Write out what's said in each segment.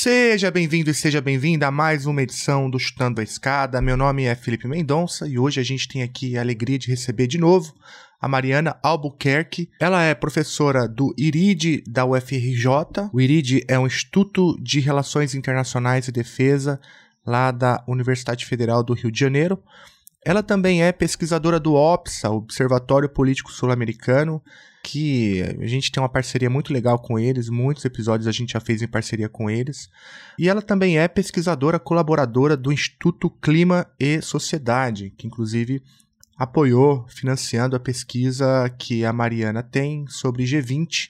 Seja bem-vindo e seja bem-vinda a mais uma edição do Chutando a Escada. Meu nome é Felipe Mendonça e hoje a gente tem aqui a alegria de receber de novo a Mariana Albuquerque. Ela é professora do IRID da UFRJ. O IRID é um Instituto de Relações Internacionais e Defesa lá da Universidade Federal do Rio de Janeiro. Ela também é pesquisadora do OPSA, Observatório Político Sul-Americano, que a gente tem uma parceria muito legal com eles, muitos episódios a gente já fez em parceria com eles. E ela também é pesquisadora colaboradora do Instituto Clima e Sociedade, que inclusive apoiou financiando a pesquisa que a Mariana tem sobre G20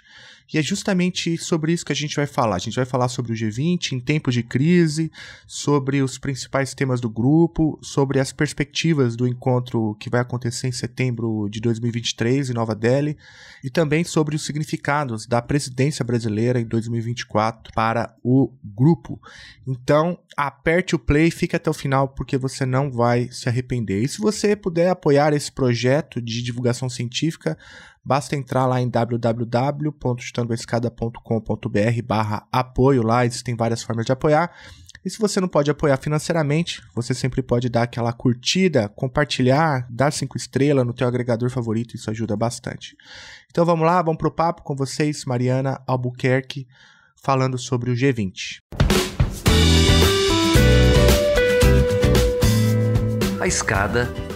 e é justamente sobre isso que a gente vai falar. A gente vai falar sobre o G20 em tempos de crise, sobre os principais temas do grupo, sobre as perspectivas do encontro que vai acontecer em setembro de 2023 em Nova Delhi e também sobre os significados da presidência brasileira em 2024 para o grupo. Então, aperte o play, fique até o final porque você não vai se arrepender. E se você puder apoiar esse projeto de divulgação científica, Basta entrar lá em www.chutandoescada.com.br barra apoio, lá existem várias formas de apoiar. E se você não pode apoiar financeiramente, você sempre pode dar aquela curtida, compartilhar, dar cinco estrelas no teu agregador favorito, isso ajuda bastante. Então vamos lá, vamos pro papo com vocês, Mariana Albuquerque, falando sobre o G20. A escada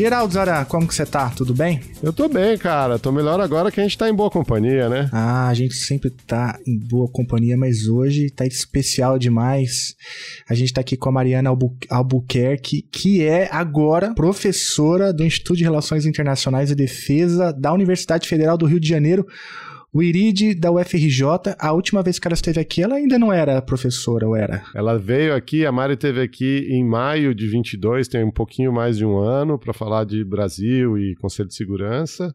Geraldo Zara, como que você tá? Tudo bem? Eu tô bem, cara. Tô melhor agora que a gente tá em boa companhia, né? Ah, a gente sempre tá em boa companhia, mas hoje tá especial demais. A gente tá aqui com a Mariana Albu Albuquerque, que é agora professora do Instituto de Relações Internacionais e Defesa da Universidade Federal do Rio de Janeiro. O Irid da UFRJ, a última vez que ela esteve aqui, ela ainda não era professora, ou era? Ela veio aqui, a Mari esteve aqui em maio de 22, tem um pouquinho mais de um ano, para falar de Brasil e Conselho de Segurança.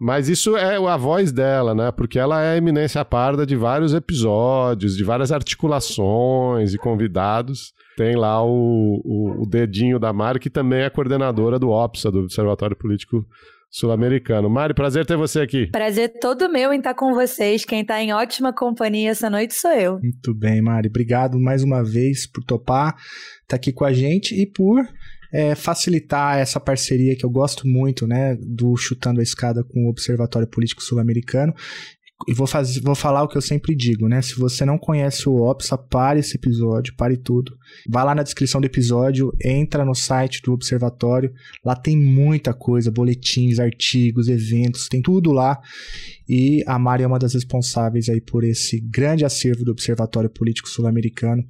Mas isso é a voz dela, né? Porque ela é eminência parda de vários episódios, de várias articulações e convidados. Tem lá o, o, o dedinho da Mari, que também é coordenadora do OPSA, do Observatório Político sul-americano. Mari, prazer ter você aqui. Prazer todo meu em estar com vocês. Quem está em ótima companhia essa noite sou eu. Muito bem, Mari. Obrigado mais uma vez por topar estar tá aqui com a gente e por é, facilitar essa parceria que eu gosto muito, né, do Chutando a Escada com o Observatório Político Sul-Americano e vou, fazer, vou falar o que eu sempre digo, né? Se você não conhece o OPSA, pare esse episódio, pare tudo. Vá lá na descrição do episódio, entra no site do Observatório, lá tem muita coisa, boletins, artigos, eventos, tem tudo lá. E a Mari é uma das responsáveis aí por esse grande acervo do Observatório Político Sul-Americano.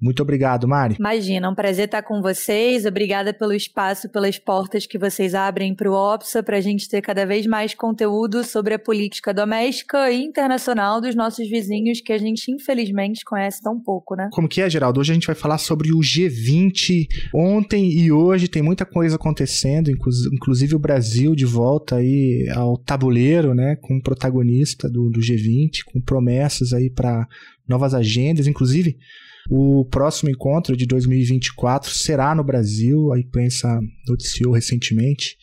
Muito obrigado, Mari. Imagina, é um prazer estar com vocês. Obrigada pelo espaço, pelas portas que vocês abrem para o OPSA, para a gente ter cada vez mais conteúdo sobre a política doméstica e internacional dos nossos vizinhos, que a gente infelizmente conhece tão pouco, né? Como que é, Geraldo? Hoje a gente vai falar sobre o G20. Ontem e hoje tem muita coisa acontecendo, inclusive o Brasil de volta aí ao tabuleiro, né, com protagonista do, do G20, com promessas aí para novas agendas, inclusive o próximo encontro de 2024 será no Brasil, a imprensa noticiou recentemente.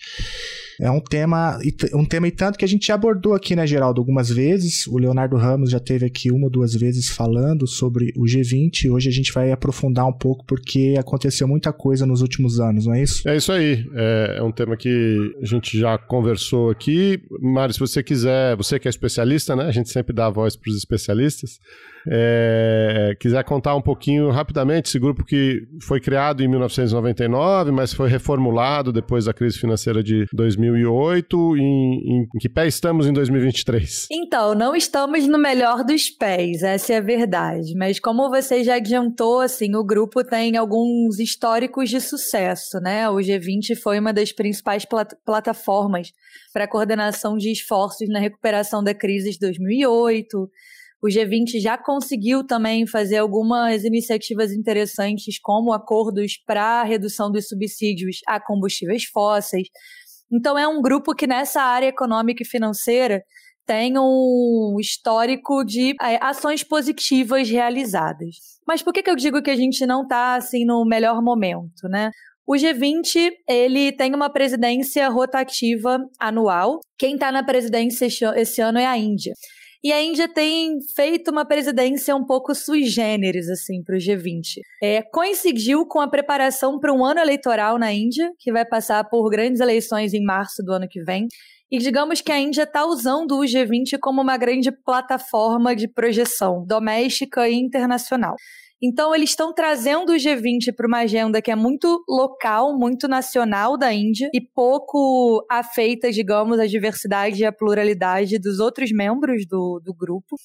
É um tema, um tema e tanto que a gente já abordou aqui, né, Geraldo, algumas vezes. O Leonardo Ramos já teve aqui uma ou duas vezes falando sobre o G20. Hoje a gente vai aprofundar um pouco porque aconteceu muita coisa nos últimos anos, não é isso? É isso aí. É, é um tema que a gente já conversou aqui. Mário, se você quiser, você que é especialista, né? A gente sempre dá a voz para os especialistas. É, quiser contar um pouquinho rapidamente, esse grupo que foi criado em 1999, mas foi reformulado depois da crise financeira de 2008. Em, em, que pé estamos em 2023? Então, não estamos no melhor dos pés, essa é a verdade. Mas como você já adiantou, assim, o grupo tem alguns históricos de sucesso, né? O G20 foi uma das principais plat plataformas para coordenação de esforços na recuperação da crise de 2008. O G20 já conseguiu também fazer algumas iniciativas interessantes, como acordos para redução dos subsídios a combustíveis fósseis. Então, é um grupo que nessa área econômica e financeira tem um histórico de é, ações positivas realizadas. Mas por que, que eu digo que a gente não está assim no melhor momento, né? O G20, ele tem uma presidência rotativa anual. Quem está na presidência esse ano é a Índia. E a Índia tem feito uma presidência um pouco sui generis, assim, para o G20. É, coincidiu com a preparação para um ano eleitoral na Índia, que vai passar por grandes eleições em março do ano que vem. E digamos que a Índia está usando o G20 como uma grande plataforma de projeção doméstica e internacional. Então, eles estão trazendo o G20 para uma agenda que é muito local, muito nacional da Índia e pouco afeita, digamos, à diversidade e à pluralidade dos outros membros do, do grupo.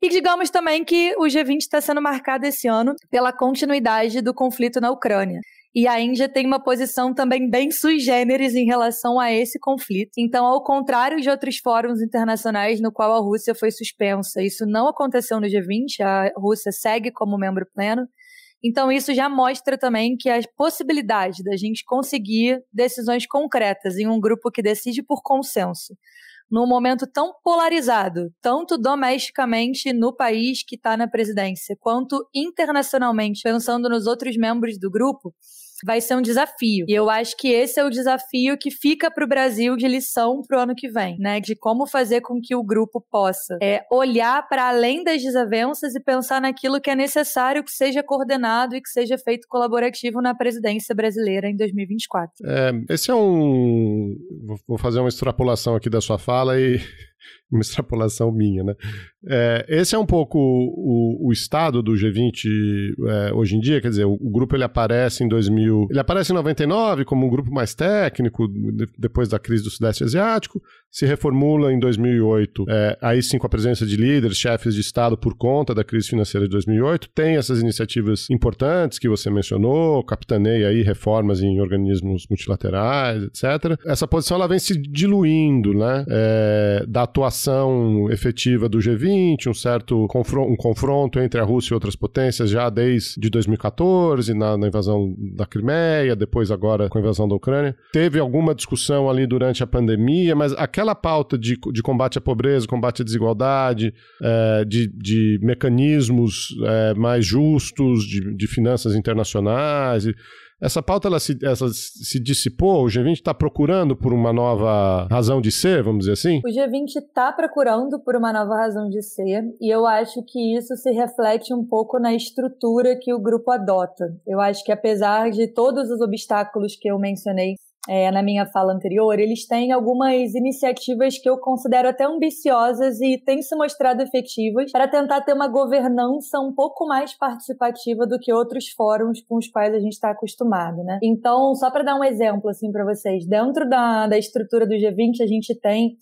E digamos também que o G20 está sendo marcado esse ano pela continuidade do conflito na Ucrânia. E a Índia tem uma posição também bem sui generis em relação a esse conflito. Então, ao contrário de outros fóruns internacionais no qual a Rússia foi suspensa, isso não aconteceu no G20, a Rússia segue como membro pleno. Então, isso já mostra também que a possibilidade da gente conseguir decisões concretas em um grupo que decide por consenso, num momento tão polarizado, tanto domesticamente no país que está na presidência, quanto internacionalmente, pensando nos outros membros do grupo, vai ser um desafio. E eu acho que esse é o desafio que fica para o Brasil de lição para o ano que vem, né? De como fazer com que o grupo possa é, olhar para além das desavenças e pensar naquilo que é necessário que seja coordenado e que seja feito colaborativo na presidência brasileira em 2024. É, esse é um. Vou fazer uma extrapolação aqui da sua fala e uma extrapolação minha, né? É, esse é um pouco o, o estado do G20 é, hoje em dia, quer dizer, o, o, grupo ele aparece em 2000, ele aparece em 99 como um grupo mais técnico, de, depois da crise do Sudeste Asiático, se reformula em 2008, é, aí sim com a presença de líderes, chefes de Estado por conta da crise financeira de 2008, tem essas iniciativas importantes que você mencionou, capitaneia aí reformas em organismos multilaterais, etc. Essa posição ela vem se diluindo, né, é, da atuação efetiva do G20, um certo confronto, um confronto entre a Rússia e outras potências já desde 2014, na, na invasão da Crimeia, depois agora com a invasão da Ucrânia. Teve alguma discussão ali durante a pandemia, mas aquela pauta de, de combate à pobreza, combate à desigualdade, é, de, de mecanismos é, mais justos, de, de finanças internacionais. E, essa pauta ela se, essa se dissipou? O G20 está procurando por uma nova razão de ser, vamos dizer assim? O G20 está procurando por uma nova razão de ser e eu acho que isso se reflete um pouco na estrutura que o grupo adota. Eu acho que apesar de todos os obstáculos que eu mencionei é, na minha fala anterior, eles têm algumas iniciativas que eu considero até ambiciosas e têm se mostrado efetivas para tentar ter uma governança um pouco mais participativa do que outros fóruns com os quais a gente está acostumado, né? Então, só para dar um exemplo assim para vocês, dentro da, da estrutura do G20 a gente tem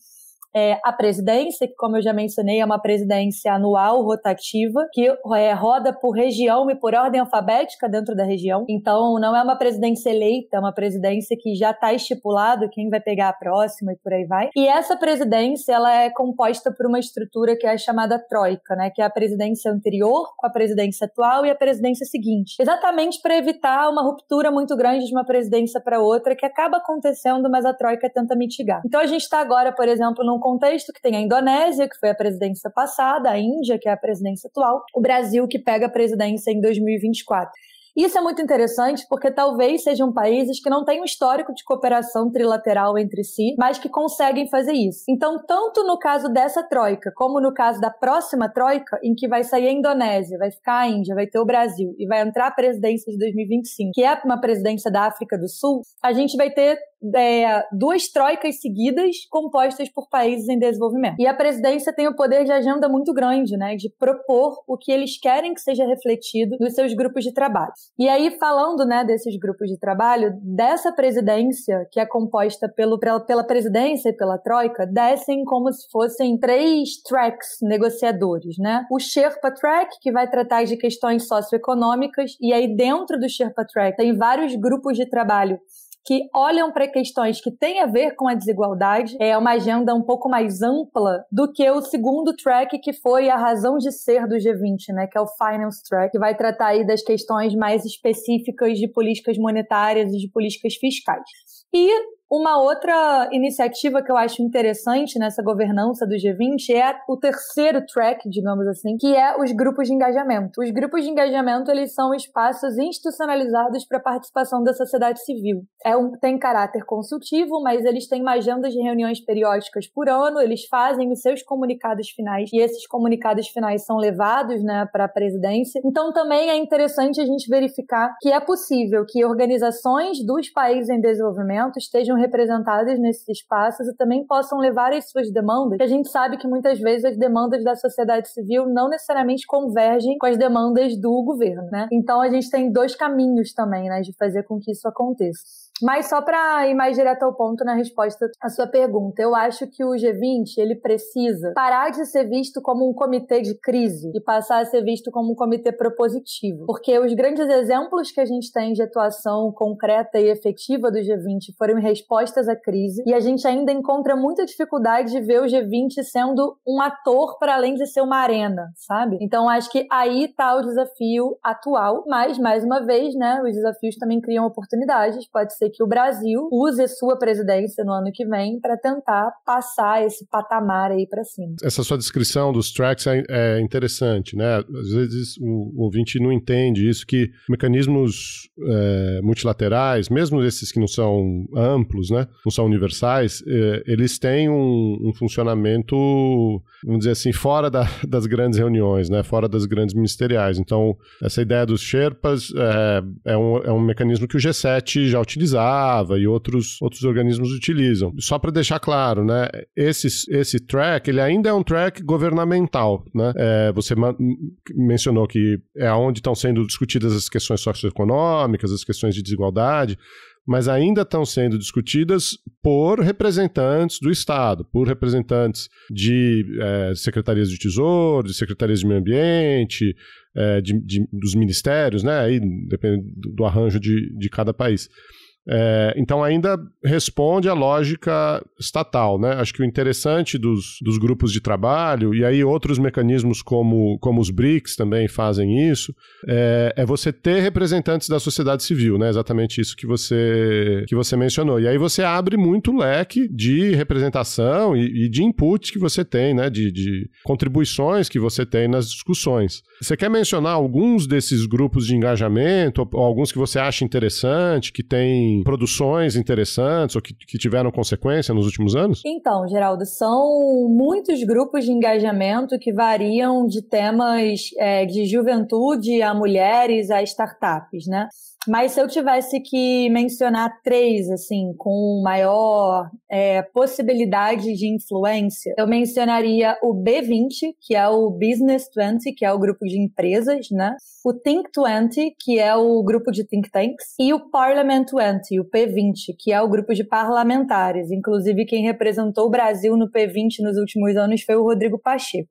é, a presidência, que, como eu já mencionei, é uma presidência anual rotativa, que é, roda por região e por ordem alfabética dentro da região. Então, não é uma presidência eleita, é uma presidência que já está estipulado quem vai pegar a próxima e por aí vai. E essa presidência, ela é composta por uma estrutura que é chamada troika, né? Que é a presidência anterior com a presidência atual e a presidência seguinte. Exatamente para evitar uma ruptura muito grande de uma presidência para outra, que acaba acontecendo, mas a troika tenta mitigar. Então, a gente está agora, por exemplo, num contexto que tem a Indonésia, que foi a presidência passada, a Índia, que é a presidência atual, o Brasil, que pega a presidência em 2024. Isso é muito interessante porque talvez sejam países que não têm um histórico de cooperação trilateral entre si, mas que conseguem fazer isso. Então, tanto no caso dessa troika, como no caso da próxima troika, em que vai sair a Indonésia, vai ficar a Índia, vai ter o Brasil e vai entrar a presidência de 2025, que é uma presidência da África do Sul, a gente vai ter é, duas troicas seguidas compostas por países em desenvolvimento. E a presidência tem o poder de agenda muito grande, né, de propor o que eles querem que seja refletido nos seus grupos de trabalho. E aí, falando né, desses grupos de trabalho, dessa presidência, que é composta pelo, pela presidência e pela troika, descem como se fossem três tracks negociadores, né? O Sherpa Track, que vai tratar de questões socioeconômicas, e aí dentro do Sherpa Track tem vários grupos de trabalho que olham para questões que têm a ver com a desigualdade. É uma agenda um pouco mais ampla do que o segundo track, que foi a razão de ser do G20, né, que é o Finance Track, que vai tratar aí das questões mais específicas de políticas monetárias e de políticas fiscais. E uma outra iniciativa que eu acho interessante nessa governança do G20 é o terceiro track, digamos assim, que é os grupos de engajamento. Os grupos de engajamento, eles são espaços institucionalizados para a participação da sociedade civil. É um, tem caráter consultivo, mas eles têm uma agenda de reuniões periódicas por ano, eles fazem os seus comunicados finais e esses comunicados finais são levados né, para a presidência. Então também é interessante a gente verificar que é possível que organizações dos países em desenvolvimento estejam sejam representadas nesses espaços e também possam levar as suas demandas. A gente sabe que muitas vezes as demandas da sociedade civil não necessariamente convergem com as demandas do governo, né? Então a gente tem dois caminhos também, né, de fazer com que isso aconteça. Mas só para ir mais direto ao ponto na resposta à sua pergunta, eu acho que o G20 ele precisa parar de ser visto como um comitê de crise e passar a ser visto como um comitê propositivo, porque os grandes exemplos que a gente tem de atuação concreta e efetiva do G20 foram respostas à crise e a gente ainda encontra muita dificuldade de ver o G20 sendo um ator para além de ser uma arena, sabe? Então acho que aí está o desafio atual, mas mais uma vez, né, os desafios também criam oportunidades, pode ser ser que o Brasil use sua presidência no ano que vem para tentar passar esse patamar aí para cima. Essa sua descrição dos tracks é, é, interessante, né? Às vezes o, ouvinte não entende isso, que mecanismos é, multilaterais, mesmo esses que não são amplos, né? Não são universais, é, eles têm um, um, funcionamento, vamos dizer assim, fora da, das grandes reuniões, né? Fora das grandes ministeriais. Então, essa ideia dos Sherpas é, é um, é um mecanismo que o G7 já utiliza utilizava e outros, outros organismos utilizam. Só para deixar claro, né, esse, esse track, ele ainda é um track governamental, né? É, você mencionou que é onde estão sendo discutidas as questões socioeconômicas, as questões de desigualdade, mas ainda estão sendo discutidas por representantes do Estado, por representantes de é, secretarias de tesouro, de secretarias de meio ambiente, é, de, de, dos ministérios, né? Aí depende do, arranjo de, de cada país. É, então ainda responde à lógica estatal, né? Acho que o interessante dos, dos grupos de trabalho, e aí outros mecanismos como, como os BRICS também fazem isso, é, é, você ter representantes da sociedade civil, né? Exatamente isso que você, que você mencionou. E aí você abre muito leque de representação e, e de input que você tem, né? De, de contribuições que você tem nas discussões. Você quer mencionar alguns desses grupos de engajamento, ou, ou alguns que você acha interessante, que tem produções interessantes ou que, que tiveram consequência nos últimos anos? Então, Geraldo, são muitos grupos de engajamento que variam de temas é, de juventude a mulheres a startups, né? Mas se eu tivesse que mencionar três, assim, com maior é, possibilidade de influência, eu mencionaria o B20, que é o Business 20, que é o grupo de empresas, né? O Think 20, que é o grupo de think tanks, e o Parliament 20, o P20, que é o grupo de parlamentares. Inclusive, quem representou o Brasil no P20 nos últimos anos foi o Rodrigo Pacheco.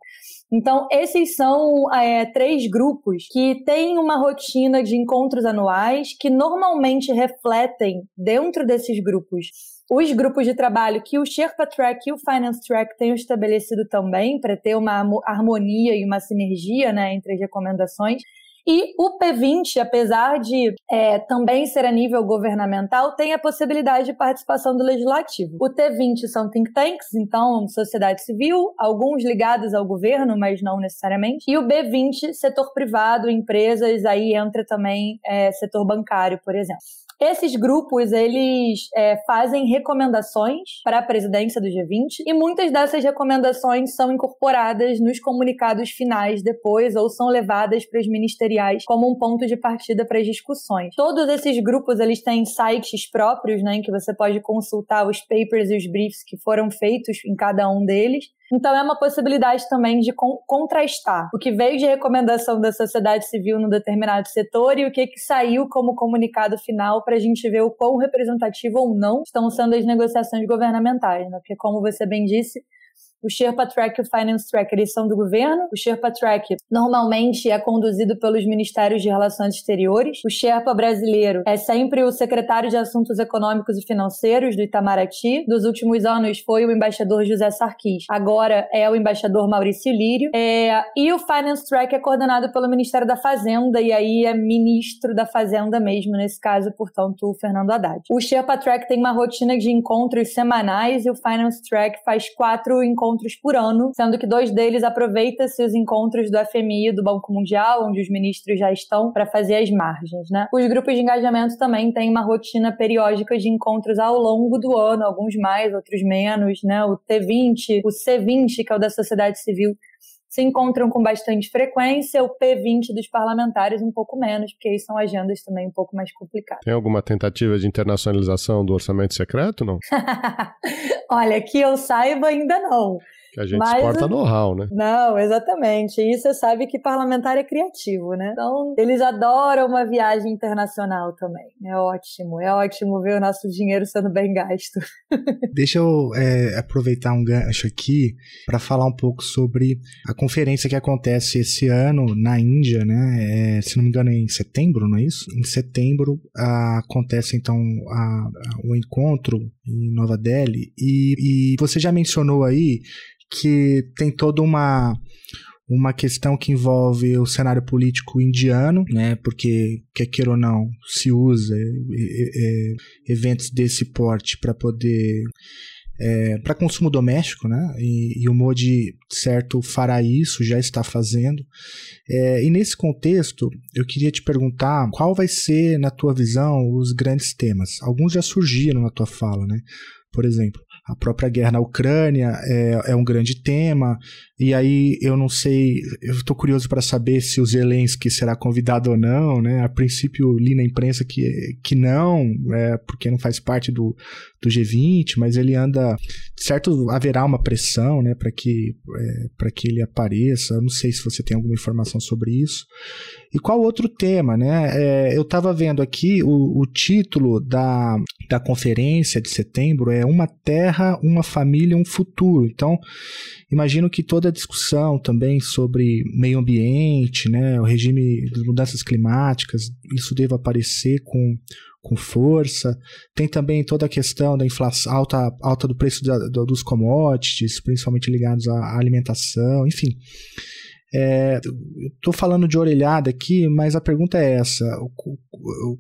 Então, esses são é, três grupos que têm uma rotina de encontros anuais que normalmente refletem dentro desses grupos os grupos de trabalho que o Sherpa Track e o Finance Track têm estabelecido também para ter uma harmonia e uma sinergia né, entre as recomendações. E o P20, apesar de é, também ser a nível governamental, tem a possibilidade de participação do legislativo. O T20 são think tanks, então sociedade civil, alguns ligados ao governo, mas não necessariamente. E o B20, setor privado, empresas, aí entra também é, setor bancário, por exemplo. Esses grupos, eles é, fazem recomendações para a presidência do G20 e muitas dessas recomendações são incorporadas nos comunicados finais depois ou são levadas para os ministeriais como um ponto de partida para as discussões. Todos esses grupos, eles têm sites próprios, né, em que você pode consultar os papers e os briefs que foram feitos em cada um deles. Então é uma possibilidade também de con contrastar o que veio de recomendação da sociedade civil num determinado setor e o que, que saiu como comunicado final para a gente ver o quão representativo ou não estão sendo as negociações governamentais, né? Porque como você bem disse, O Sherpa Track e o Finance Track, eles são do governo. O Sherpa Track normalmente é conduzido pelos Ministérios de Relações Exteriores. O Sherpa brasileiro é sempre o secretário de Assuntos Econômicos e Financeiros do Itamaraty. Dos últimos anos foi o embaixador José Sarkis. Agora é o embaixador Maurício Lírio. É... E o Finance Track é coordenado pelo Ministério da Fazenda, e aí é ministro da Fazenda mesmo, nesse caso, portanto, o Fernando Haddad. O Sherpa Track tem uma rotina de encontros semanais e o Finance Track faz quatro encontros por ano, sendo que dois deles aproveita-se os encontros do FMI e do Banco Mundial, onde os ministros já estão, para fazer as margens. Né? Os grupos de engajamento também têm uma rotina periódica de encontros ao longo do ano, alguns mais, outros menos. Né? O T20, o C20, que é o da sociedade civil, se encontram com bastante frequência, o P20 dos parlamentares um pouco menos, porque aí são agendas também um pouco mais complicadas. Tem alguma tentativa de internacionalização do orçamento secreto, não? Olha, que eu saiba ainda não. Que a gente Mas, exporta know-how, né? Não, exatamente. E você sabe que parlamentar é criativo, né? Então, eles adoram uma viagem internacional também. É ótimo, é ótimo ver o nosso dinheiro sendo bem gasto. Deixa eu é, aproveitar um gancho aqui para falar um pouco sobre a conferência que acontece esse ano na Índia, né? É, se não me engano, é em setembro, não é isso? Em setembro a, acontece então a, a, o encontro em Nova Delhi e, e você já mencionou aí que tem toda uma uma questão que envolve o cenário político indiano, né, porque, quer queira ou não, se usa é, é, eventos desse porte para poder. É, para consumo doméstico, né? E, e, o Modi, certo, fará isso, já está fazendo. É, e nesse contexto, eu queria te perguntar qual vai ser, na tua visão, os grandes temas. Alguns já surgiram na tua fala, né? Por exemplo, a própria guerra na Ucrânia é, é um grande tema. E aí eu não sei, eu estou curioso para saber se o Zelensky será convidado ou não, né? A princípio li na imprensa que, que não, é, porque não faz parte do, do G20, mas ele anda, certo, haverá uma pressão, né, para que é, para que ele apareça. Eu não sei se você tem alguma informação sobre isso. E qual outro tema, né? É, eu estava vendo aqui o, o título da, da conferência de setembro é Uma Terra, uma Família, um Futuro. Então Imagino que toda a discussão também sobre meio ambiente, né, o regime das mudanças climáticas, isso deva aparecer com, com força. Tem também toda a questão da inflação, alta, alta do preço da, do, dos commodities, principalmente ligados à alimentação, enfim. É, Estou falando de orelhada aqui, mas a pergunta é essa: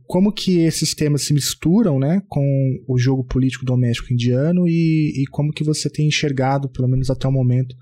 como que esses temas se misturam, né, com o jogo político doméstico indiano e, e como que você tem enxergado, pelo menos até o momento,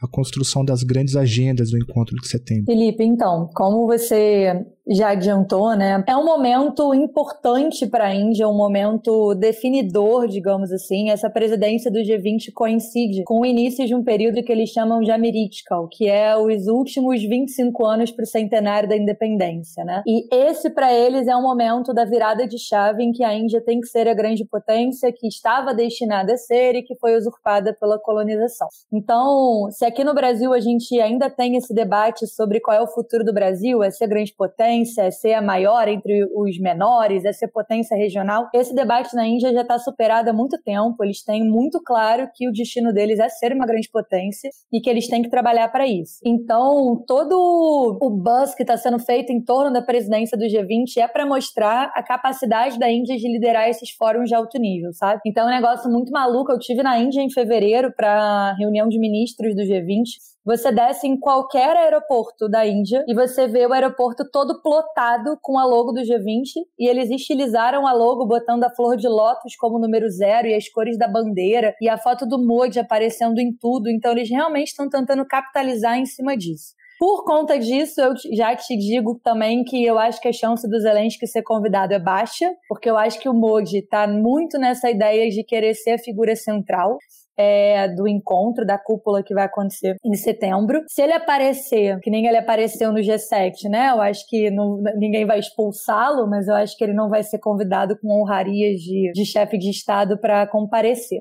a construção das grandes agendas do encontro de setembro. Felipe, então, como você já adiantou, né? É um momento importante para a Índia, um momento definidor, digamos assim. Essa presidência do G20 coincide com o início de um período que eles chamam de Amiritkal, que é os últimos 25 anos para o centenário da independência, né? E esse para eles é um momento da virada de chave em que a Índia tem que ser a grande potência que estava destinada a ser e que foi usurpada pela colonização. Então, se aqui no Brasil a gente ainda tem esse debate sobre qual é o futuro do Brasil, é ser grande potência, é ser a maior entre os menores, é ser potência regional, esse debate na Índia já está superado há muito tempo. Eles têm muito claro que o destino deles é ser uma grande potência e que eles têm que trabalhar para isso. Então, todo o buzz que está sendo feito em torno da presidência do G20 é para mostrar a capacidade da Índia de liderar esses fóruns de alto nível, sabe? Então, é um negócio muito maluco. Eu tive na Índia em fevereiro para reunião de ministros do G20 G20, você desce em qualquer aeroporto da Índia e você vê o aeroporto todo plotado com a logo do G20 e eles estilizaram a logo botando a flor de lótus como número zero e as cores da bandeira e a foto do Modi aparecendo em tudo. Então eles realmente estão tentando capitalizar em cima disso. Por conta disso, eu já te digo também que eu acho que a chance do Zelensky ser convidado é baixa, porque eu acho que o Modi está muito nessa ideia de querer ser a figura central é, do encontro, da cúpula que vai acontecer em setembro. Se ele aparecer, que nem ele apareceu no G7, né? Eu acho que não, ninguém vai expulsá-lo, mas eu acho que ele não vai ser convidado com honrarias de, de chefe de Estado para comparecer.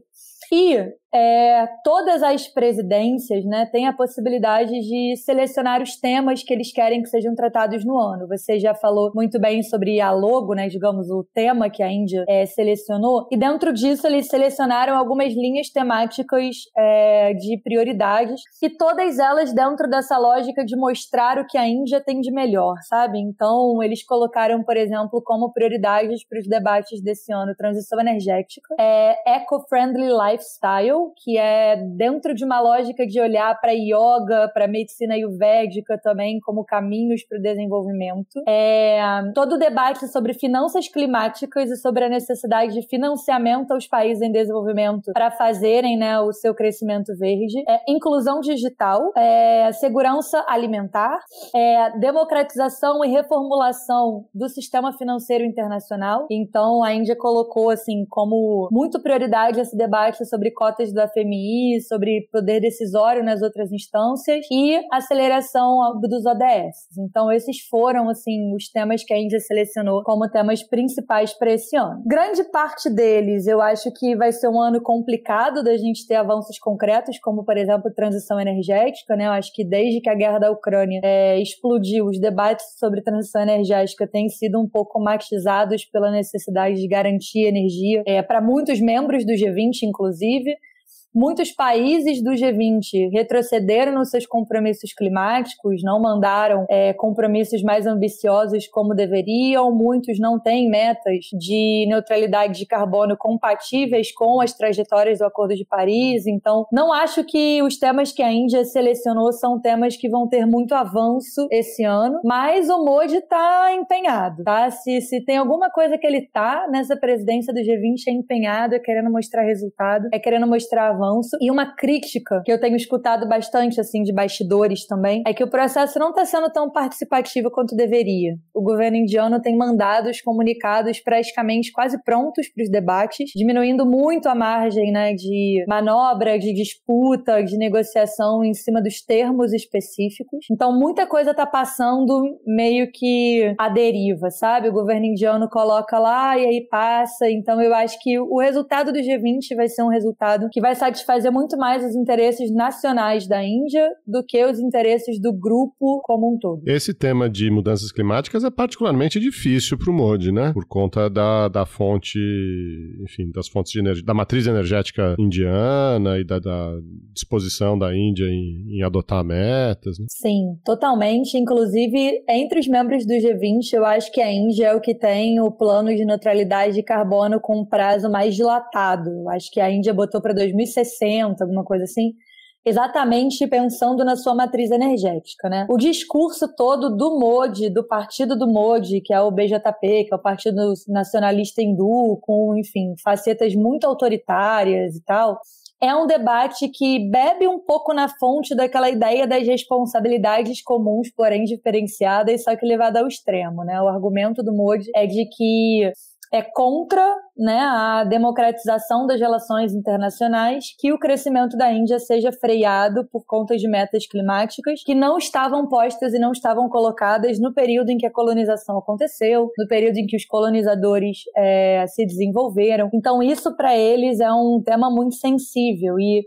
E é, todas as presidências né, têm a possibilidade de selecionar os temas que eles querem que sejam tratados no ano. Você já falou muito bem sobre a logo, né, digamos, o tema que a Índia é, selecionou, e dentro disso eles selecionaram algumas linhas temáticas é, de prioridades, e todas elas dentro dessa lógica de mostrar o que a Índia tem de melhor, sabe? Então, eles colocaram, por exemplo, como prioridades para os debates desse ano transição energética, é, eco-friendly lifestyle, que é dentro de uma lógica de olhar para yoga, para medicina ayurvédica também como caminhos para o desenvolvimento. É, todo o debate sobre finanças climáticas e sobre a necessidade de financiamento aos países em desenvolvimento para fazerem né, o seu crescimento verde. É, inclusão digital, é, segurança alimentar, é, democratização e reformulação do sistema financeiro internacional. Então, a Índia colocou assim como muito prioridade esse debate sobre cotas do FMI, sobre poder decisório nas outras instâncias e aceleração dos ODS. Então, esses foram, assim, os temas que a Índia selecionou como temas principais para esse ano. Grande parte deles, eu acho que vai ser um ano complicado da gente ter avanços concretos, como, por exemplo, transição energética, né? Eu acho que desde que a guerra da Ucrânia é, explodiu, os debates sobre transição energética têm sido um pouco matizados pela necessidade de garantir energia é, para muitos membros do G20, inclusive. Muitos países do G20 retrocederam nos seus compromissos climáticos, não mandaram é, compromissos mais ambiciosos como deveriam. Muitos não têm metas de neutralidade de carbono compatíveis com as trajetórias do Acordo de Paris. Então, não acho que os temas que a Índia selecionou são temas que vão ter muito avanço esse ano, mas o Modi está empenhado, tá? Se, se tem alguma coisa que ele está nessa presidência do G20 é empenhado, é querendo mostrar resultado, é querendo mostrar avanço avanço. E uma crítica que eu tenho escutado bastante, assim, de bastidores também, é que o processo não está sendo tão participativo quanto deveria. O governo indiano tem mandados comunicados praticamente quase prontos para os debates, diminuindo muito a margem né, de manobra, de disputa, de negociação em cima dos termos específicos. Então, muita coisa está passando meio que à deriva, sabe? O governo indiano coloca lá e aí passa. Então, eu acho que o resultado do G20 vai ser um resultado que vai satisfazer satisfazer muito mais os interesses nacionais da Índia do que os interesses do grupo como um todo. Esse tema de mudanças climáticas é particularmente difícil para o Modi, né? Por conta da, da fonte, enfim, das fontes de energia, da matriz energética indiana e da, da disposição da Índia em, em adotar metas. Né? Sim, totalmente. Inclusive, entre os membros do G20, eu acho que a Índia é o que tem o plano de neutralidade de carbono com um prazo mais dilatado. Eu acho que a Índia botou para 2060 60, alguma coisa assim, exatamente pensando na sua matriz energética, né? O discurso todo do Modi, do partido do Modi, que é o BJP, que é o Partido Nacionalista Hindu, com, enfim, facetas muito autoritárias e tal, é um debate que bebe um pouco na fonte daquela ideia das responsabilidades comuns, porém diferenciadas, só que levada ao extremo, né? O argumento do Modi é de que é contra né, a democratização das relações internacionais, que o crescimento da Índia seja freado por conta de metas climáticas que não estavam postas e não estavam colocadas no período em que a colonização aconteceu, no período em que os colonizadores é, se desenvolveram. Então, isso para eles é um tema muito sensível e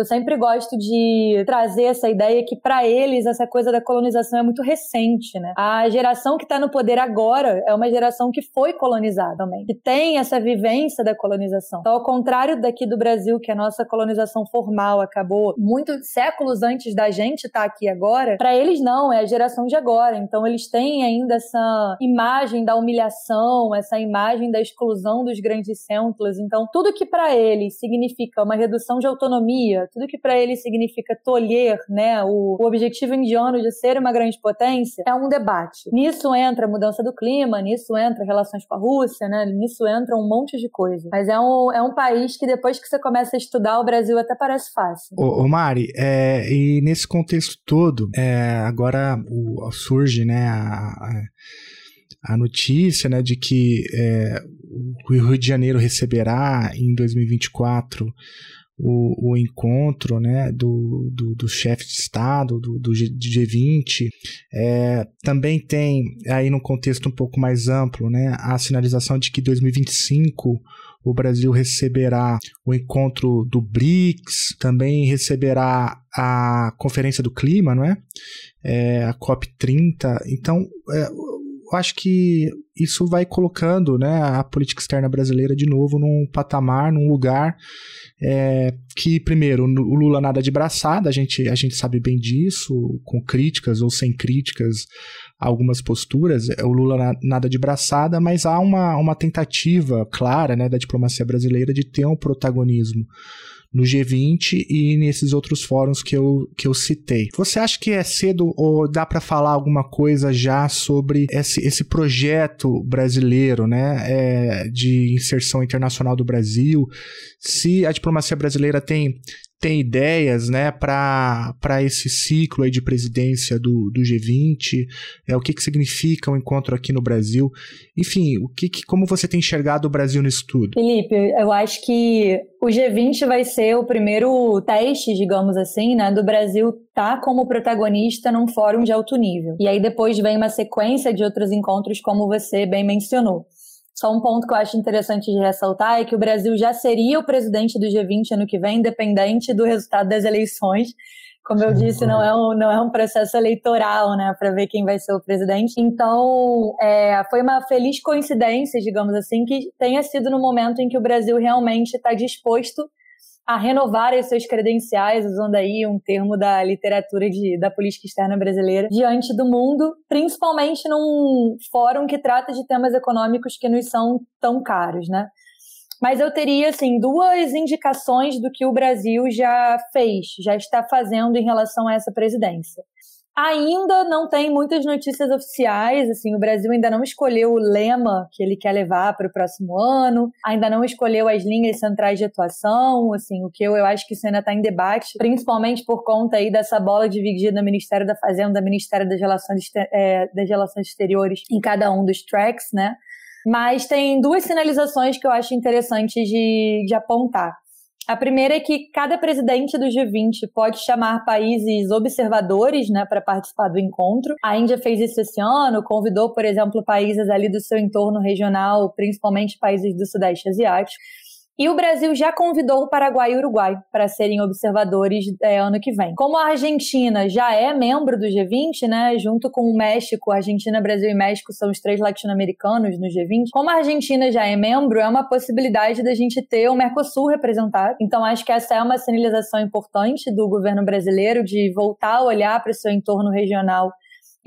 eu sempre gosto de trazer essa ideia que para eles essa coisa da colonização é muito recente, né? A geração que está no poder agora é uma geração que foi colonizada também, que tem essa vivência da colonização. Então, ao contrário daqui do Brasil, que a nossa colonização formal acabou muitos séculos antes da gente estar tá aqui agora, para eles não, é a geração de agora. Então, eles têm ainda essa imagem da humilhação, essa imagem da exclusão dos grandes centros. Então, tudo que para eles significa uma redução de autonomia, tudo que para ele significa tolher né, o, o, objetivo indiano de ser uma grande potência, é um debate. Nisso entra a mudança do clima, nisso entra relações com a Rússia, né, nisso entra um monte de coisa. Mas é um, é um país que depois que você começa a estudar, o Brasil até parece fácil. Ô, ô Mari, é, e nesse contexto todo, é, agora o, surge né, a, a, a notícia né, de que é, o Rio de Janeiro receberá em 2024 o, o encontro né, do, do, do chefe de Estado, do, do G20. É, também tem, aí num contexto um pouco mais amplo, né, a sinalização de que 2025 o Brasil receberá o encontro do BRICS, também receberá a Conferência do Clima, não é? é a COP30. Então, é, acho que isso vai colocando né, a política externa brasileira de novo num patamar, num lugar é, que, primeiro, o Lula nada de braçada, a gente, a gente sabe bem disso, com críticas ou sem críticas, algumas posturas, o Lula nada de braçada, mas há uma, uma tentativa clara né, da diplomacia brasileira de ter um protagonismo no G20 e nesses outros fóruns que eu, que eu citei. Você acha que é cedo ou dá para falar alguma coisa já sobre esse, esse projeto brasileiro né, é, de inserção internacional do Brasil? Se a diplomacia brasileira tem tem ideias né, para esse ciclo aí de presidência do, do G20, é, o que, que significa o um encontro aqui no Brasil. Enfim, o que, que, como você tem enxergado o Brasil nisso tudo? Felipe, eu acho que o G20 vai ser o primeiro teste, digamos assim, né, do Brasil estar tá como protagonista num fórum de alto nível. E aí depois vem uma sequência de outros encontros, como você bem mencionou. Só um ponto que eu acho interessante de ressaltar é que o Brasil já seria o presidente do G20 ano que vem, independente do resultado das eleições. Como eu disse, não é um, não é um processo eleitoral, né, para ver quem vai ser o presidente. Então, é, foi uma feliz coincidência, digamos assim, que tenha sido no momento em que o Brasil realmente está disposto a renovar as suas credenciais, usando aí um termo da literatura de, da política externa brasileira, diante do mundo, principalmente num fórum que trata de temas econômicos que nos são tão caros, né? Mas eu teria, assim, duas indicações do que o Brasil já fez, já está fazendo em relação a essa presidência. Ainda não tem muitas notícias oficiais, assim, o Brasil ainda não escolheu o lema que ele quer levar para o próximo ano, ainda não escolheu as linhas centrais de atuação, assim, o que eu, eu acho que isso ainda está em debate, principalmente por conta aí dessa bola dividida no Ministério da Fazenda, Ministério das Relações, é, das Relações Exteriores em cada um dos tracks, né? Mas tem duas sinalizações que eu acho interessantes de, de apontar. A primeira é que cada presidente do G20 pode chamar países observadores né, para participar do encontro. A Índia fez isso esse ano, convidou, por exemplo, países ali do seu entorno regional, principalmente países do Sudeste Asiático. E o Brasil já convidou o Paraguai e o Uruguai para serem observadores é, ano que vem. Como a Argentina já é membro do G20, né, junto com o México, Argentina, Brasil e México são os três latino-americanos no G20. Como a Argentina já é membro, é uma possibilidade da gente ter o Mercosul representado. Então acho que essa é uma sinalização importante do governo brasileiro de voltar a olhar para o seu entorno regional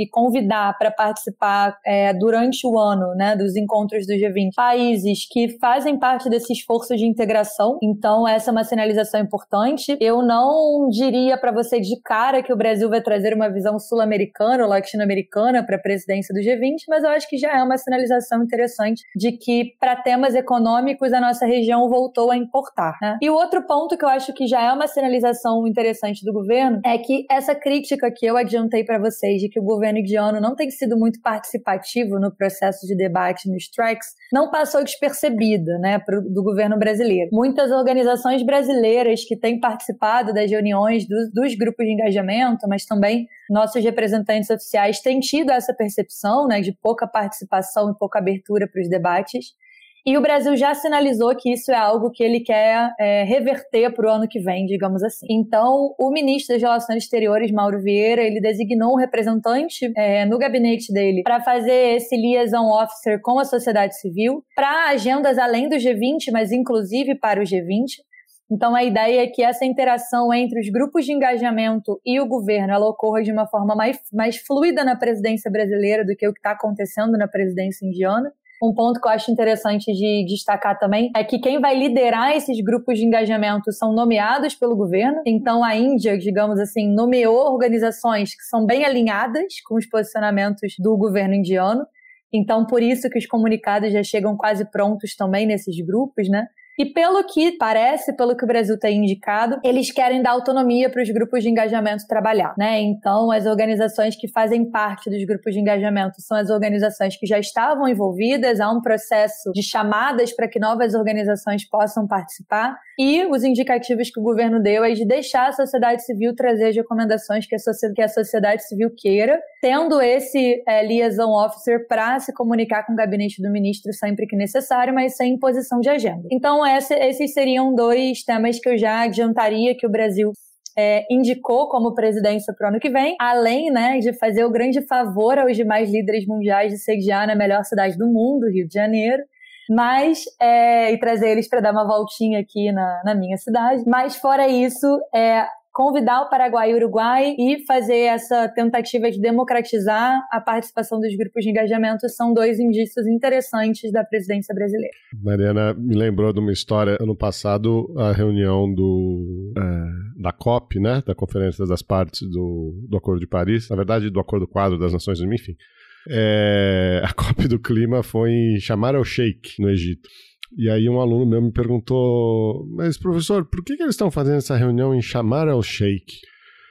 e convidar para participar é, durante o ano né, dos encontros do G20 países que fazem parte desse esforço de integração. Então, essa é uma sinalização importante. Eu não diria para você de cara que o Brasil vai trazer uma visão sul-americana ou latino-americana para a presidência do G20, mas eu acho que já é uma sinalização interessante de que, para temas econômicos, a nossa região voltou a importar. Né? E o outro ponto que eu acho que já é uma sinalização interessante do governo é que essa crítica que eu adiantei para vocês de que o governo governo indiano não tem sido muito participativo no processo de debate nos strikes, não passou despercebida né, do governo brasileiro. Muitas organizações brasileiras que têm participado das reuniões do, dos grupos de engajamento, mas também nossos representantes oficiais têm tido essa percepção né, de pouca participação e pouca abertura para os debates. E o Brasil já sinalizou que isso é algo que ele quer é, reverter para o ano que vem, digamos assim. Então, o ministro das Relações Exteriores, Mauro Vieira, ele designou um representante é, no gabinete dele para fazer esse liaison officer com a sociedade civil, para agendas além do G20, mas inclusive para o G20. Então, a ideia é que essa interação entre os grupos de engajamento e o governo ela ocorra de uma forma mais, mais fluida na presidência brasileira do que o que está acontecendo na presidência indiana. Um ponto que eu acho interessante de destacar também é que quem vai liderar esses grupos de engajamento são nomeados pelo governo. Então, a Índia, digamos assim, nomeou organizações que são bem alinhadas com os posicionamentos do governo indiano. Então, por isso que os comunicados já chegam quase prontos também nesses grupos, né? E pelo que parece, pelo que o Brasil tem indicado, eles querem dar autonomia para os grupos de engajamento trabalhar, né? Então, as organizações que fazem parte dos grupos de engajamento são as organizações que já estavam envolvidas, há um processo de chamadas para que novas organizações possam participar, e os indicativos que o governo deu é de deixar a sociedade civil trazer as recomendações que a, sociedade civil queira, tendo esse é, liaison officer para se comunicar com o gabinete do ministro sempre que necessário, mas sem imposição de agenda. Então, esse, esses seriam dois temas que eu já adiantaria que o Brasil é, indicou como presidência para o ano que vem, além né, de fazer o grande favor aos demais líderes mundiais de sediar na melhor cidade do mundo, Rio de Janeiro. Mas, é, e trazer eles para dar uma voltinha aqui na, na minha cidade. Mas, fora isso, é, convidar o Paraguai e o Uruguai e fazer essa tentativa de democratizar a participação dos grupos de engajamento são dois indícios interessantes da presidência brasileira. Mariana me lembrou de uma história ano passado, a reunião do é, da COP, né, da Conferência das Partes do, do Acordo de Paris, na verdade do Acordo Quadro das Nações Unidas, enfim. É, a COP do clima foi em Sharm el-Sheikh, no Egito. E aí um aluno meu me perguntou, mas professor, por que, que eles estão fazendo essa reunião em chamar ao Sheikh?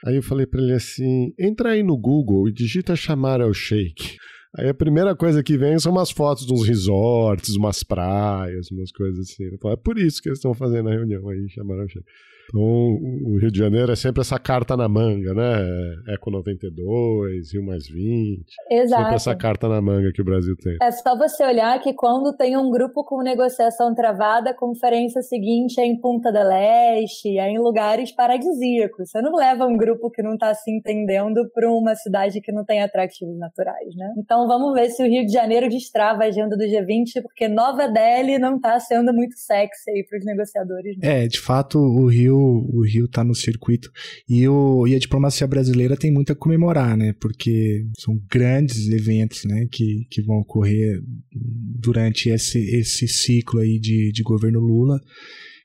Aí eu falei para ele assim, entra aí no Google e digita chamar ao Sheikh. Aí a primeira coisa que vem são umas fotos de uns resorts, umas praias, umas coisas assim. Falei, é por isso que eles estão fazendo a reunião aí, chamaram ao Sheikh. Então, o Rio de Janeiro é sempre essa carta na manga, né? Eco 92, Rio mais 20. Exato. Sempre essa carta na manga que o Brasil tem. É só você olhar que quando tem um grupo com negociação travada, a conferência seguinte é em Punta del Este, é em lugares paradisíacos. Você não leva um grupo que não está se entendendo para uma cidade que não tem atrativos naturais, né? Então vamos ver se o Rio de Janeiro destrava a agenda do G20, porque Nova Delhi não está sendo muito sexy aí para os negociadores. Né? É, de fato, o Rio O Rio tá no circuito. E, o, e a diplomacia brasileira tem muito a comemorar, né? Porque são grandes eventos, né? Que, que vão ocorrer durante esse, esse ciclo aí de, de governo Lula.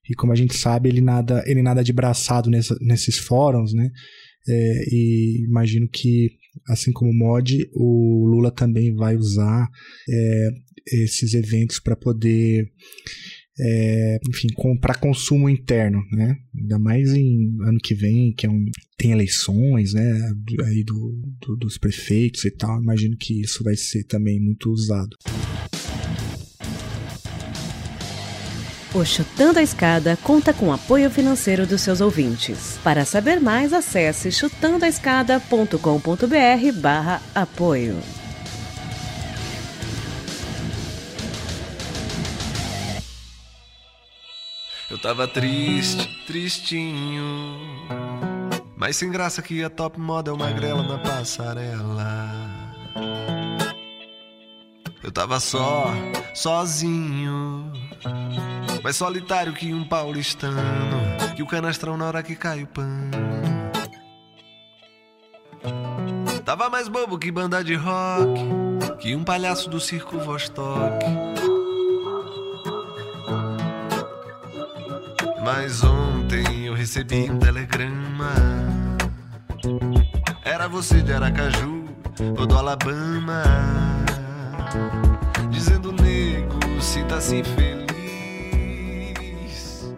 E como a gente sabe, ele nada, ele nada de braçado nessa, nesses fóruns, né? É, e imagino que, assim como o MOD, o Lula também vai usar é, esses eventos para poder é, enfim, para consumo interno, né? Ainda mais em ano que vem, que é um, tem eleições, né? Aí do, do, dos prefeitos e tal. Imagino que isso vai ser também muito usado. O Chutando a Escada conta com apoio financeiro dos seus ouvintes. Para saber mais, acesse chutandoaescada.com.br barra apoio. Eu tava triste, tristinho. Mas sem graça que a top model magrela na passarela. Eu tava só, sozinho. Mais solitário que um paulistano. Que o canastrão na hora que cai o pano. Tava mais bobo que banda de rock. Que um palhaço do circo Vostok. Mas ontem eu recebi um telegrama. Era você de Aracaju ou do Alabama. Dizendo, nego, se tá assim feliz.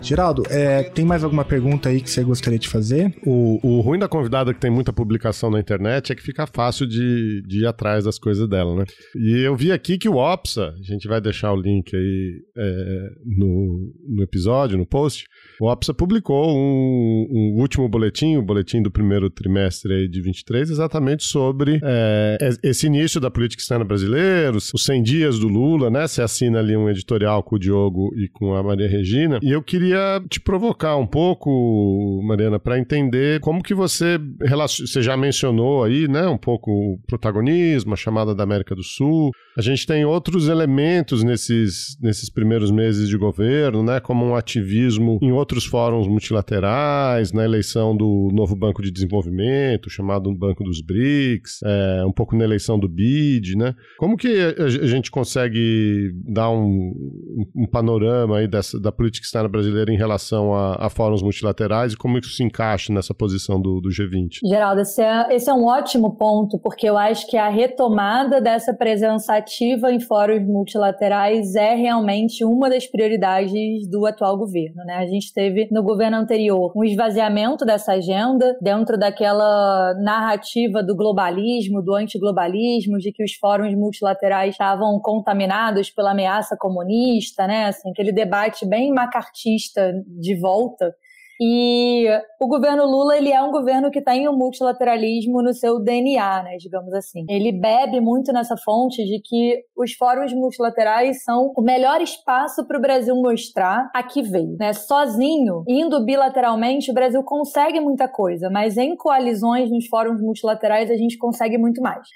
Geraldo, é, tem mais alguma pergunta aí que você gostaria de fazer? O, o ruim da convidada que tem muita publicação na internet é que fica fácil de, de ir atrás das coisas dela, né? E eu vi aqui que o OPSA, a gente vai deixar o link aí é, no, no episódio, no post, o OPSA publicou um, um, último boletim, o boletim do primeiro trimestre de 23, exatamente sobre é, esse início da política externa brasileira, os 100 dias do Lula, né? Você assina ali um editorial com o Diogo e com a Maria Regina. E eu queria queria te provocar um pouco, Mariana, para entender como que você você já mencionou aí, né, um pouco o protagonismo, a chamada da América do Sul. A gente tem outros elementos nesses, nesses primeiros meses de governo, né, como um ativismo em outros fóruns multilaterais, na eleição do novo Banco de Desenvolvimento, chamado Banco dos BRICS, é, um pouco na eleição do BID, né? Como que a gente consegue dar um, um panorama aí dessa, da política externa brasileira brasileira em relação a, a, fóruns multilaterais e como isso se encaixa nessa posição do, do G20? Geraldo, esse é, esse é um ótimo ponto, porque eu acho que a retomada dessa presença ativa em fóruns multilaterais é realmente uma das prioridades do atual governo. Né? A gente teve no governo anterior um esvaziamento dessa agenda dentro daquela narrativa do globalismo, do antiglobalismo, de que os fóruns multilaterais estavam contaminados pela ameaça comunista, né? Assim, aquele debate bem macartista de volta. E o governo Lula, ele é um governo que tem o multilateralismo no seu DNA, né, digamos assim. Ele bebe muito nessa fonte de que os fóruns multilaterais são o melhor espaço para o Brasil mostrar a que veio, né? Sozinho, indo bilateralmente, o Brasil consegue muita coisa, mas em coalizões nos fóruns multilaterais a gente consegue muito mais.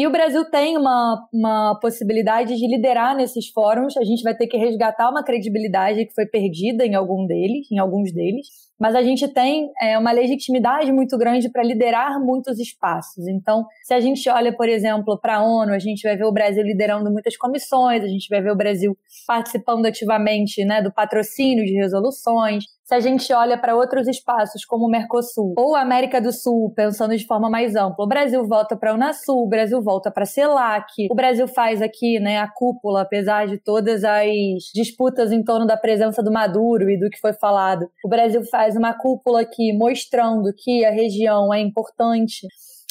E o Brasil tem uma, uma possibilidade de liderar nesses fóruns. A gente vai ter que resgatar uma credibilidade que foi perdida em algum deles, em alguns deles. Mas a gente tem é, uma legitimidade muito grande para liderar muitos espaços. Então, se a gente olha, por exemplo, para a ONU, a gente vai ver o Brasil liderando muitas comissões, a gente vai ver o Brasil participando ativamente né, do patrocínio de resoluções se a gente olha para outros espaços como o Mercosul ou a América do Sul, pensando de forma mais ampla, o Brasil volta para a Unasul, o Brasil volta para a CELAC, o Brasil faz aqui né, a cúpula, apesar de todas as disputas em torno da presença do Maduro e do que foi falado. O Brasil faz uma cúpula aqui mostrando que a região é importante.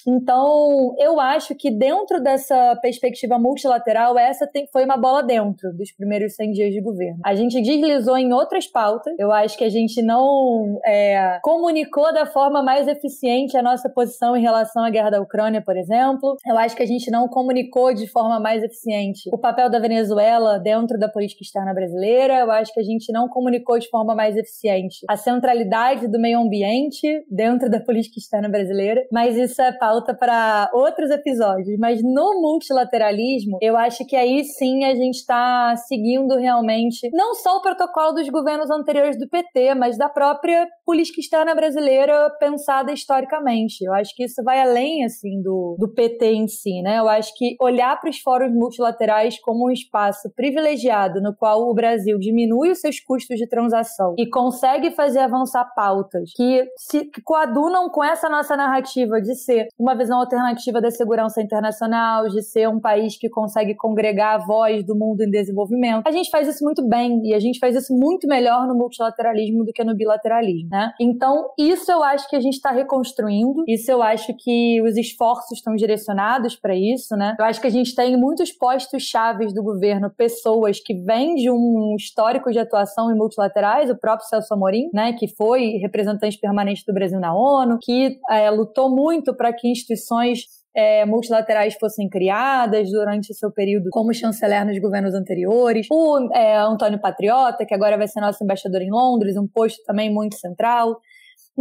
Então, eu acho que dentro dessa perspectiva multilateral, essa tem, foi uma bola dentro dos primeiros 100 dias de governo. A gente deslizou em outras pautas. Eu acho que a gente não é, comunicou da forma mais eficiente a nossa posição em relação à guerra da Ucrânia, por exemplo. Eu acho que a gente não comunicou de forma mais eficiente o papel da Venezuela dentro da política externa brasileira. Eu acho que a gente não comunicou de forma mais eficiente a centralidade do meio ambiente dentro da política externa brasileira. Mas isso é para outros episódios, mas no multilateralismo, eu acho que aí sim a gente está seguindo realmente não só o protocolo dos governos anteriores do PT, mas da própria política externa brasileira pensada historicamente. Eu acho que isso vai além assim do, do PT em si, né? Eu acho que olhar para os fóruns multilaterais como um espaço privilegiado no qual o Brasil diminui os seus custos de transação e consegue fazer avançar pautas que se que coadunam com essa nossa narrativa de ser uma visão alternativa da segurança internacional, de ser um país que consegue congregar a voz do mundo em desenvolvimento. A gente faz isso muito bem e a gente faz isso muito melhor no multilateralismo do que no bilateralismo, né? Então, isso eu acho que a gente está reconstruindo, isso eu acho que os esforços estão direcionados para isso, né? Eu acho que a gente tem muitos postos chaves do governo, pessoas que vêm de um histórico de atuação em multilaterais, o próprio Celso Amorim, né, que foi representante permanente do Brasil na ONU, que é, lutou muito para que instituições é, multilaterais fossem criadas durante seu período como chanceler nos governos anteriores. O é, Antônio Patriota, que agora vai ser nosso embaixador em Londres, um posto também muito central.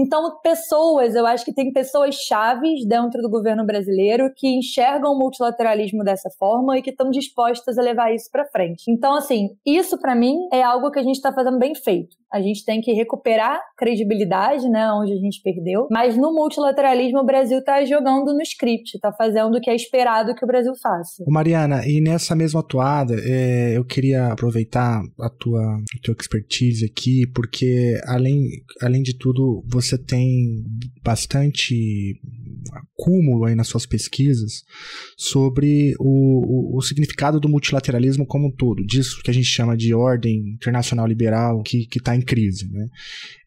Então, pessoas, eu acho que tem pessoas chaves dentro do governo brasileiro que enxergam o multilateralismo dessa forma e que estão dispostas a levar isso para frente. Então, assim, isso para mim é algo que a gente está fazendo bem feito. A gente tem que recuperar credibilidade, né, onde a gente perdeu. Mas no multilateralismo, o Brasil está jogando no script, está fazendo o que é esperado que o Brasil faça. Mariana, e nessa mesma atuada, é, eu queria aproveitar a tua, a tua expertise aqui, porque além, além de tudo, você tem bastante acúmulo aí nas suas pesquisas sobre o, o, o, significado do multilateralismo como um todo, disso que a gente chama de ordem internacional liberal que está em crise. Né?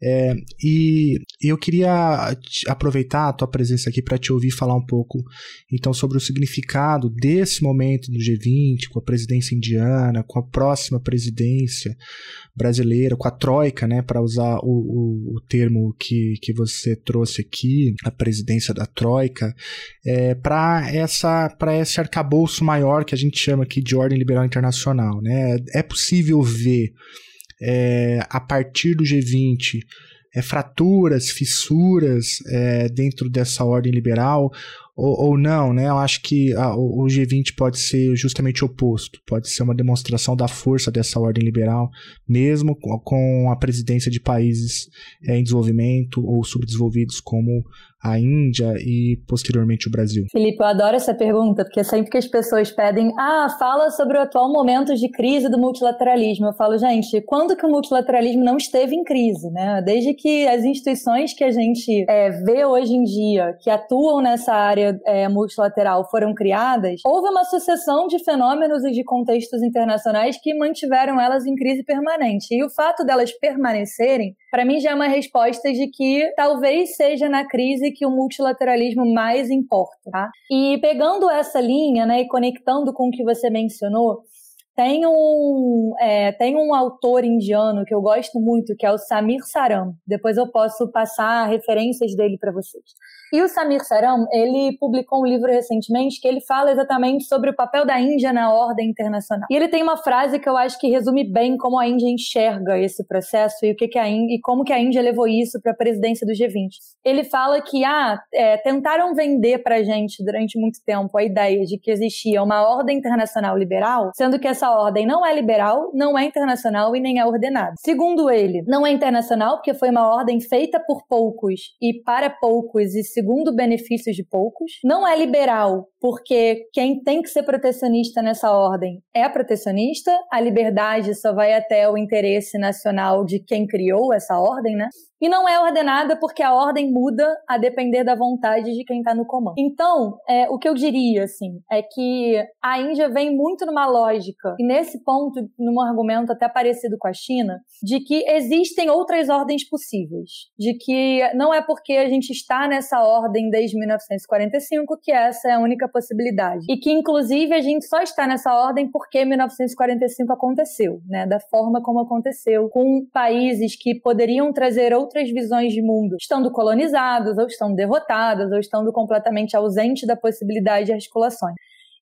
É, e, eu queria aproveitar a tua presença aqui para te ouvir falar um pouco então sobre o significado desse momento do G20, com a presidência indiana, com a próxima presidência brasileira, com a Troika, né, para usar o, o, o, termo que, que você trouxe aqui, a presidência da Troika, é, para essa esse arcabouço maior que a gente chama aqui de ordem liberal internacional. Né? É possível ver é, a partir do G20 é, fraturas, fissuras é, dentro dessa ordem liberal ou, ou, não, né? Eu acho que a, o G20 pode ser justamente oposto, pode ser uma demonstração da força dessa ordem liberal, mesmo com, com a presidência de países é, em desenvolvimento ou subdesenvolvidos como a Índia e posteriormente o Brasil? Felipe, eu adoro essa pergunta, porque sempre que as pessoas pedem, ah, fala sobre o atual momento de crise do multilateralismo, eu falo, gente, quando que o multilateralismo não esteve em crise, né? Desde que as instituições que a gente é, vê hoje em dia, que atuam nessa área é, multilateral, foram criadas, houve uma sucessão de fenômenos e de contextos internacionais que mantiveram elas em crise permanente. E o fato delas permanecerem para mim já é uma resposta de que talvez seja na crise que o multilateralismo mais importa. Tá? E pegando essa linha né, e conectando com o que você mencionou, tem um, é, tem um autor indiano que eu gosto muito, que é o Samir Saram. Depois eu posso passar referências dele para vocês. E o Samir Saram, ele publicou um livro recentemente que ele fala exatamente sobre o papel da Índia na ordem internacional. E ele tem uma frase que eu acho que resume bem como a Índia enxerga esse processo e o que, que a Índia, e como que a Índia levou isso para a presidência do G20. Ele fala que ah, é, tentaram vender para gente durante muito tempo a ideia de que existia uma ordem internacional liberal, sendo que essa ordem não é liberal, não é internacional e nem é ordenada. Segundo ele, não é internacional porque foi uma ordem feita por poucos e para poucos e segundo benefícios de poucos. Não é liberal, porque quem tem que ser protecionista nessa ordem é protecionista, a liberdade só vai até o interesse nacional de quem criou essa ordem, né? E não é ordenada porque a ordem muda a depender da vontade de quem está no comando. Então, é, o que eu diria, assim, é que a Índia vem muito numa lógica, e nesse ponto, num argumento até parecido com a China, de que existem outras ordens possíveis. De que não é porque a gente está nessa ordem desde 1945 que essa é a única possibilidade. E que, inclusive, a gente só está nessa ordem porque 1945 aconteceu, né? Da forma como aconteceu, com países que poderiam trazer outras visões de mundo, estando colonizados, ou estando derrotados, ou estando completamente ausentes da possibilidade de articulações.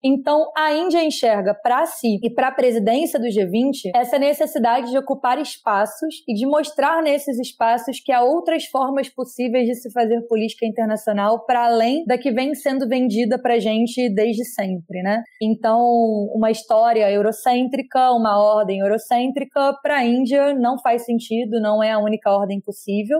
Então, a Índia enxerga para si e para a presidência do G20 essa necessidade de ocupar espaços e de mostrar nesses espaços que há outras formas possíveis de se fazer política internacional para além da que vem sendo vendida para gente desde sempre, né? Então, uma história eurocêntrica, uma ordem eurocêntrica para a Índia não faz sentido, não é a única ordem possível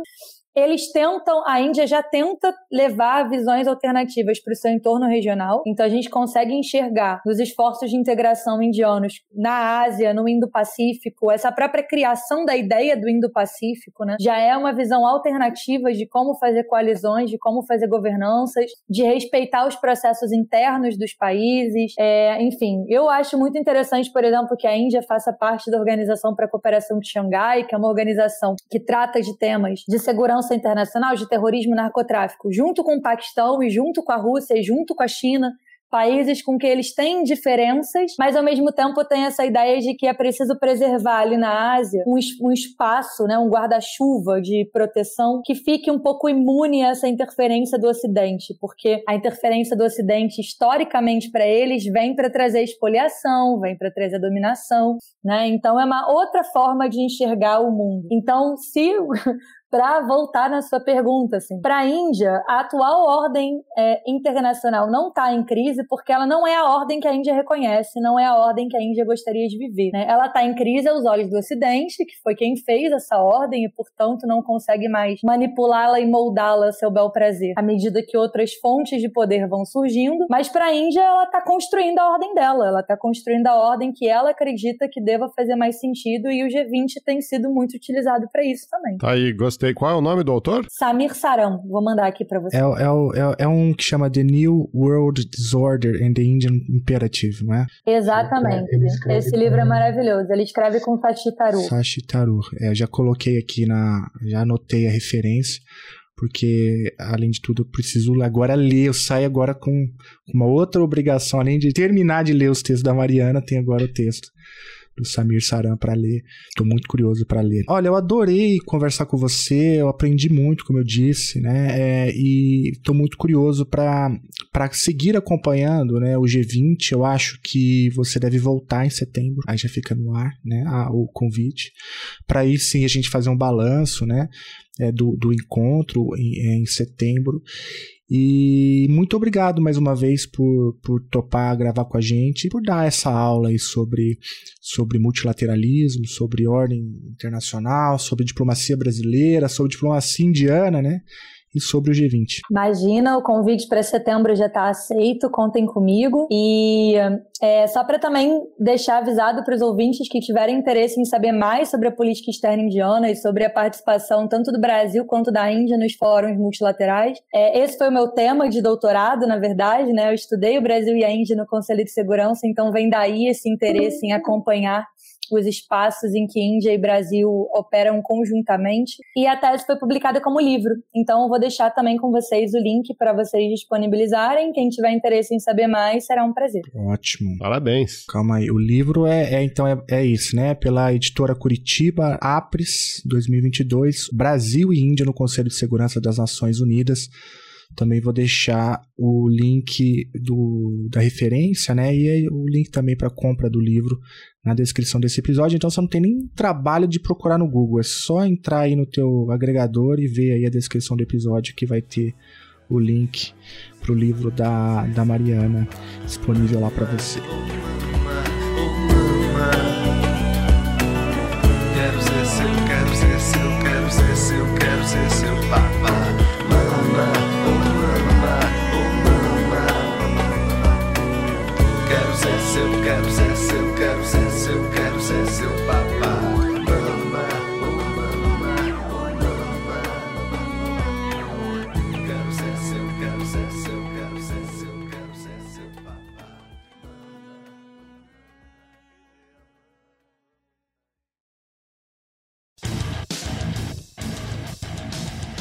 eles tentam, a Índia já tenta levar visões alternativas para o seu entorno regional. Então a gente consegue enxergar nos esforços de integração indianos na Ásia, no Indo-Pacífico, essa própria criação da ideia do Indo-Pacífico, né? Já é uma visão alternativa de como fazer coalizões, de como fazer governanças, de respeitar os processos internos dos países. É, enfim, eu acho muito interessante, por exemplo, que a Índia faça parte da Organização para a Cooperação de Xangai, que é uma organização que trata de temas de segurança segurança internacional de terrorismo e narcotráfico, junto com o Paquistão e junto com a Rússia e junto com a China, países com que eles têm diferenças, mas ao mesmo tempo tem essa ideia de que é preciso preservar ali na Ásia um, um espaço, né, um guarda-chuva de proteção que fique um pouco imune a essa interferência do Ocidente, porque a interferência do Ocidente historicamente para eles vem para trazer expoliação, vem para trazer dominação, né? Então é uma outra forma de enxergar o mundo. Então, se para voltar na sua pergunta, assim, para a Índia, a atual ordem é, internacional não está em crise porque ela não é a ordem que a Índia reconhece, não é a ordem que a Índia gostaria de viver. Né? Ela está em crise aos olhos do Ocidente, que foi quem fez essa ordem e, portanto, não consegue mais manipulá-la e moldá-la a seu bel prazer, à medida que outras fontes de poder vão surgindo. Mas para a Índia, ela está construindo a ordem dela, ela está construindo a ordem que ela acredita que deva fazer mais sentido e o G20 tem sido muito utilizado para isso também. Tá aí, gostei gostei. Qual é o nome do autor? Samir Saram. Vou mandar aqui para você. É, é, é, é, um que chama The New World Disorder and the Indian Imperative, não é? Exatamente. Esse livro é maravilhoso. Ele escreve com Sashi Tarur. Sashi Tarur. É, já coloquei aqui na... Já anotei a referência porque além de tudo eu preciso agora ler, eu saio agora com uma outra obrigação, além de terminar de ler os textos da Mariana, tem agora o texto do Samir Saran para ler. Estou muito curioso para ler. Olha, eu adorei conversar com você, eu aprendi muito, como eu disse, né? É, e estou muito curioso para seguir acompanhando né, o G20. Eu acho que você deve voltar em setembro, aí já fica no ar né, a, o convite, para aí sim a gente fazer um balanço, né? É, do, do encontro em, é, em setembro. E muito obrigado mais uma vez por, por topar gravar com a gente, por dar essa aula aí sobre, sobre multilateralismo, sobre ordem internacional, sobre diplomacia brasileira, sobre diplomacia indiana, né? E sobre o G20. Imagina, o convite para setembro já está aceito, contem comigo. E é, só para também deixar avisado para os ouvintes que tiverem interesse em saber mais sobre a política externa indiana e sobre a participação tanto do Brasil quanto da Índia nos fóruns multilaterais. É, esse foi o meu tema de doutorado, na verdade, né? Eu estudei o Brasil e a Índia no Conselho de Segurança, então vem daí esse interesse em acompanhar os espaços em que Índia e Brasil operam conjuntamente. E a tese foi publicada como livro. Então, eu vou deixar também com vocês o link para vocês disponibilizarem. Quem tiver interesse em saber mais, será um prazer. Ótimo. Parabéns. Calma aí. O livro é, é então, é, é isso, né? Pela editora Curitiba, APRES, 2022, Brasil e Índia no Conselho de Segurança das Nações Unidas. Também vou deixar o link do, da referência, né? E o link também para compra do livro na descrição desse episódio. Então você não tem nem trabalho de procurar no Google. É só entrar aí no teu agregador e ver aí a descrição do episódio que vai ter o link pro livro da, da Mariana disponível lá para você. Quero ser